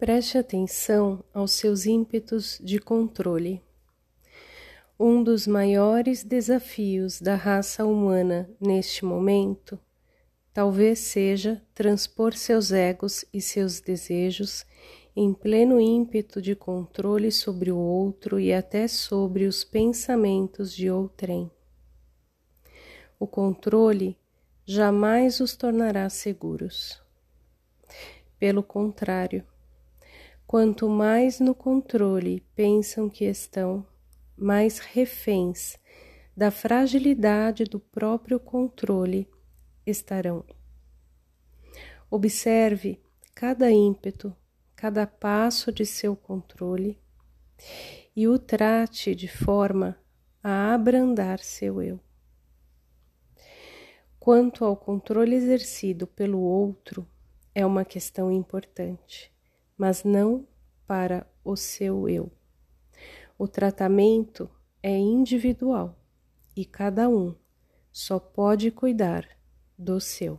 Preste atenção aos seus ímpetos de controle. Um dos maiores desafios da raça humana neste momento talvez seja transpor seus egos e seus desejos em pleno ímpeto de controle sobre o outro e até sobre os pensamentos de outrem. O controle jamais os tornará seguros. Pelo contrário, Quanto mais no controle pensam que estão, mais reféns da fragilidade do próprio controle estarão. Observe cada ímpeto, cada passo de seu controle e o trate de forma a abrandar seu eu. Quanto ao controle exercido pelo outro, é uma questão importante mas não para o seu eu. O tratamento é individual e cada um só pode cuidar do seu.